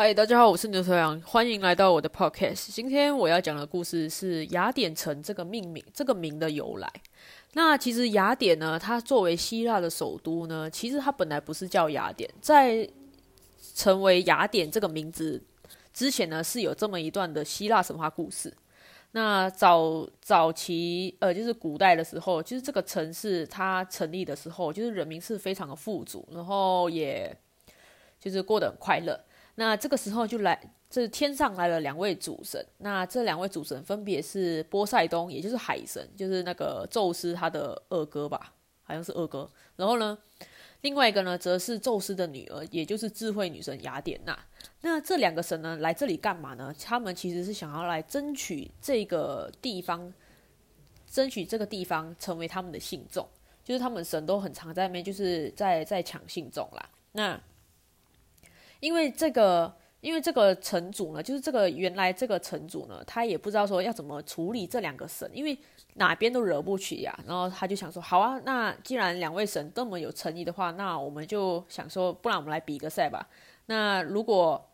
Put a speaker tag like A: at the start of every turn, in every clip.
A: 嗨，大家好，我是牛头羊，欢迎来到我的 podcast。今天我要讲的故事是雅典城这个命名，这个名的由来。那其实雅典呢，它作为希腊的首都呢，其实它本来不是叫雅典，在成为雅典这个名字之前呢，是有这么一段的希腊神话故事。那早早期，呃，就是古代的时候，就是这个城市它成立的时候，就是人民是非常的富足，然后也就是过得很快乐。那这个时候就来，这天上来了两位主神。那这两位主神分别是波塞冬，也就是海神，就是那个宙斯他的二哥吧，好像是二哥。然后呢，另外一个呢，则是宙斯的女儿，也就是智慧女神雅典娜。那这两个神呢，来这里干嘛呢？他们其实是想要来争取这个地方，争取这个地方成为他们的信众，就是他们神都很常在那边，就是在在抢信众啦。那因为这个，因为这个城主呢，就是这个原来这个城主呢，他也不知道说要怎么处理这两个神，因为哪边都惹不起呀。然后他就想说，好啊，那既然两位神这么有诚意的话，那我们就想说，不然我们来比个赛吧。那如果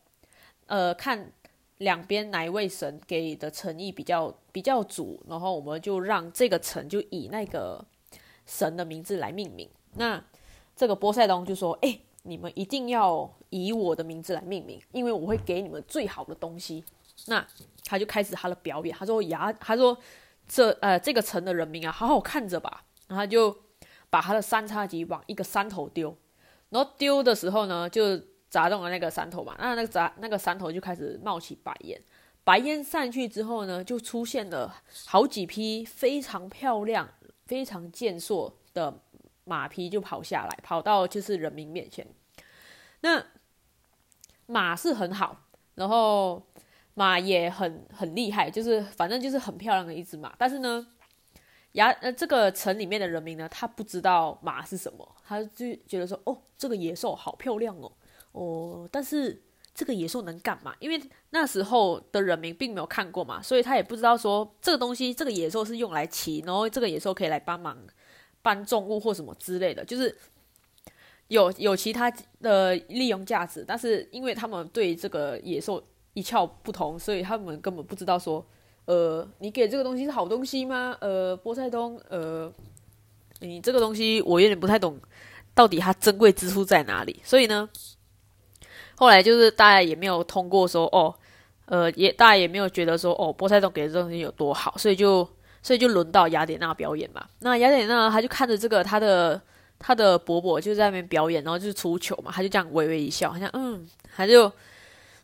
A: 呃看两边哪一位神给的诚意比较比较足，然后我们就让这个城就以那个神的名字来命名。那这个波塞冬就说，哎。你们一定要以我的名字来命名，因为我会给你们最好的东西。那他就开始他的表演，他说：“牙，他说这呃这个城的人民啊，好好看着吧。”然后他就把他的三叉戟往一个山头丢，然后丢的时候呢，就砸中了那个山头嘛。那那个砸那个山头就开始冒起白烟，白烟散去之后呢，就出现了好几匹非常漂亮、非常健硕的。马匹就跑下来，跑到就是人民面前。那马是很好，然后马也很很厉害，就是反正就是很漂亮的一只马。但是呢，牙呃这个城里面的人民呢，他不知道马是什么，他就觉得说，哦，这个野兽好漂亮哦，哦，但是这个野兽能干嘛？因为那时候的人民并没有看过嘛，所以他也不知道说这个东西，这个野兽是用来骑，然后这个野兽可以来帮忙。搬重物或什么之类的，就是有有其他的利用价值，但是因为他们对这个野兽一窍不通，所以他们根本不知道说，呃，你给这个东西是好东西吗？呃，波塞冬，呃，你这个东西我有点不太懂，到底它珍贵之处在哪里？所以呢，后来就是大家也没有通过说，哦，呃，也大家也没有觉得说，哦，波塞冬给的这东西有多好，所以就。所以就轮到雅典娜表演嘛。那雅典娜她就看着这个她的他的伯伯就在那边表演，然后就是出糗嘛，他就这样微微一笑，好像嗯，他就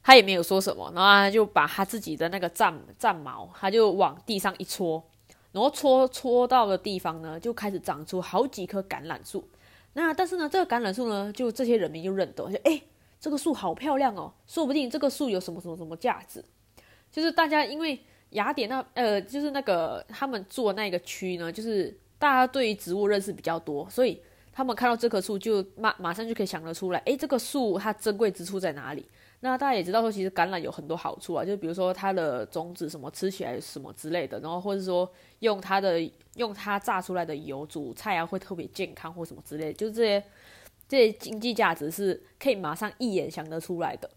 A: 他也没有说什么，然后他就把他自己的那个战战矛，他就往地上一戳，然后戳戳到的地方呢，就开始长出好几棵橄榄树。那但是呢，这个橄榄树呢，就这些人民就认得，就哎，这个树好漂亮哦，说不定这个树有什么什么什么价值，就是大家因为。雅典那呃，就是那个他们住的那个区呢，就是大家对于植物认识比较多，所以他们看到这棵树就马马上就可以想得出来，诶，这个树它珍贵之处在哪里？那大家也知道说，其实橄榄有很多好处啊，就比如说它的种子什么吃起来什么之类的，然后或者说用它的用它榨出来的油煮菜啊，会特别健康或什么之类，就是这些这些经济价值是可以马上一眼想得出来的。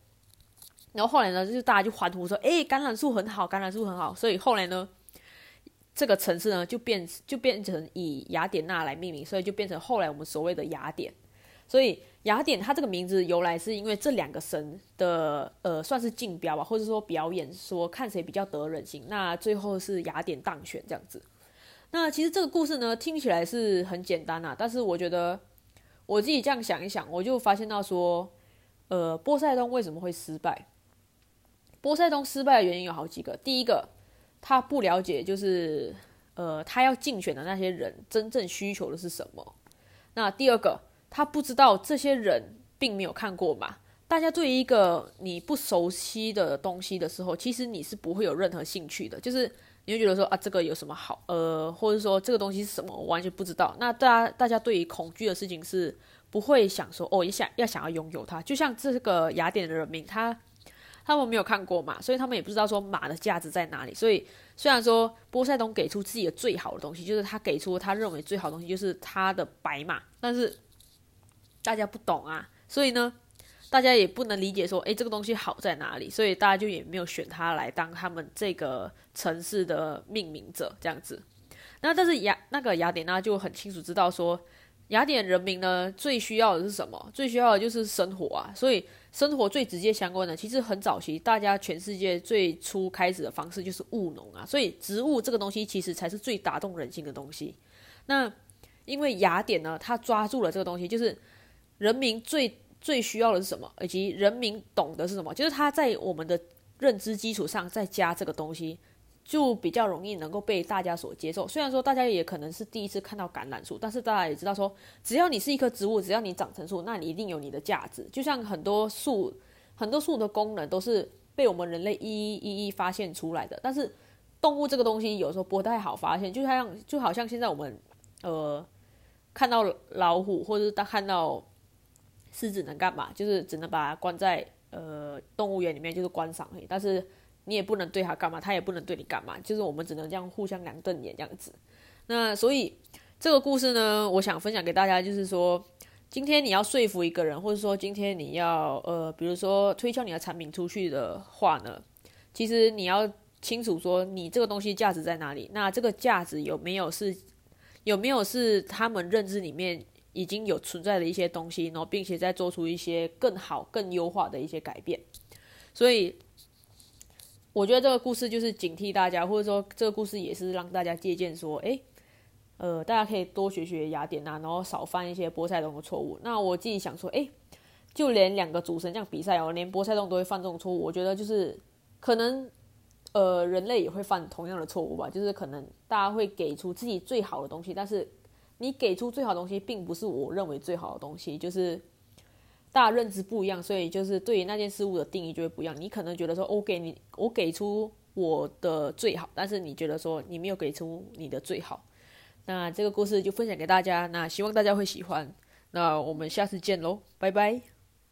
A: 然后后来呢，就是大家就欢呼说：“哎，橄榄树很好，橄榄树很好。”所以后来呢，这个城市呢就变就变成以雅典娜来命名，所以就变成后来我们所谓的雅典。所以雅典它这个名字由来是因为这两个神的呃算是竞标吧，或者说表演，说看谁比较得人心。那最后是雅典当选这样子。那其实这个故事呢听起来是很简单啊，但是我觉得我自己这样想一想，我就发现到说，呃，波塞冬为什么会失败？波塞冬失败的原因有好几个。第一个，他不了解，就是呃，他要竞选的那些人真正需求的是什么。那第二个，他不知道这些人并没有看过嘛。大家对于一个你不熟悉的东西的时候，其实你是不会有任何兴趣的。就是你会觉得说啊，这个有什么好？呃，或者说这个东西是什么，我完全不知道。那大家大家对于恐惧的事情是不会想说哦，也想要想要拥有它。就像这个雅典的人民，他。他们没有看过马，所以他们也不知道说马的价值在哪里。所以虽然说波塞冬给出自己的最好的东西，就是他给出他认为最好的东西就是他的白马，但是大家不懂啊。所以呢，大家也不能理解说，诶，这个东西好在哪里，所以大家就也没有选它来当他们这个城市的命名者这样子。那但是雅那个雅典娜就很清楚知道说，雅典人民呢最需要的是什么？最需要的就是生活啊，所以。生活最直接相关的，其实很早期，大家全世界最初开始的方式就是务农啊，所以植物这个东西其实才是最打动人心的东西。那因为雅典呢，他抓住了这个东西，就是人民最最需要的是什么，以及人民懂得是什么，就是他在我们的认知基础上再加这个东西。就比较容易能够被大家所接受。虽然说大家也可能是第一次看到橄榄树，但是大家也知道说，只要你是一棵植物，只要你长成树，那你一定有你的价值。就像很多树，很多树的功能都是被我们人类一一一一发现出来的。但是动物这个东西有时候不太好发现，就像就好像现在我们呃看到老虎或者是看到狮子能干嘛？就是只能把它关在呃动物园里面，就是观赏而已。但是你也不能对他干嘛，他也不能对你干嘛，就是我们只能这样互相两瞪眼这样子。那所以这个故事呢，我想分享给大家，就是说，今天你要说服一个人，或者说今天你要呃，比如说推销你的产品出去的话呢，其实你要清楚说你这个东西价值在哪里，那这个价值有没有是有没有是他们认知里面已经有存在的一些东西，然后并且再做出一些更好、更优化的一些改变，所以。我觉得这个故事就是警惕大家，或者说这个故事也是让大家借鉴，说，哎，呃，大家可以多学学雅典娜，然后少犯一些波塞冬的错误。那我自己想说，哎，就连两个主神这样比赛哦，连波塞冬都会犯这种错误，我觉得就是可能，呃，人类也会犯同样的错误吧，就是可能大家会给出自己最好的东西，但是你给出最好的东西，并不是我认为最好的东西，就是。大家认知不一样，所以就是对于那件事物的定义就会不一样。你可能觉得说，我给你，我给出我的最好，但是你觉得说你没有给出你的最好。那这个故事就分享给大家，那希望大家会喜欢。那我们下次见喽，拜拜。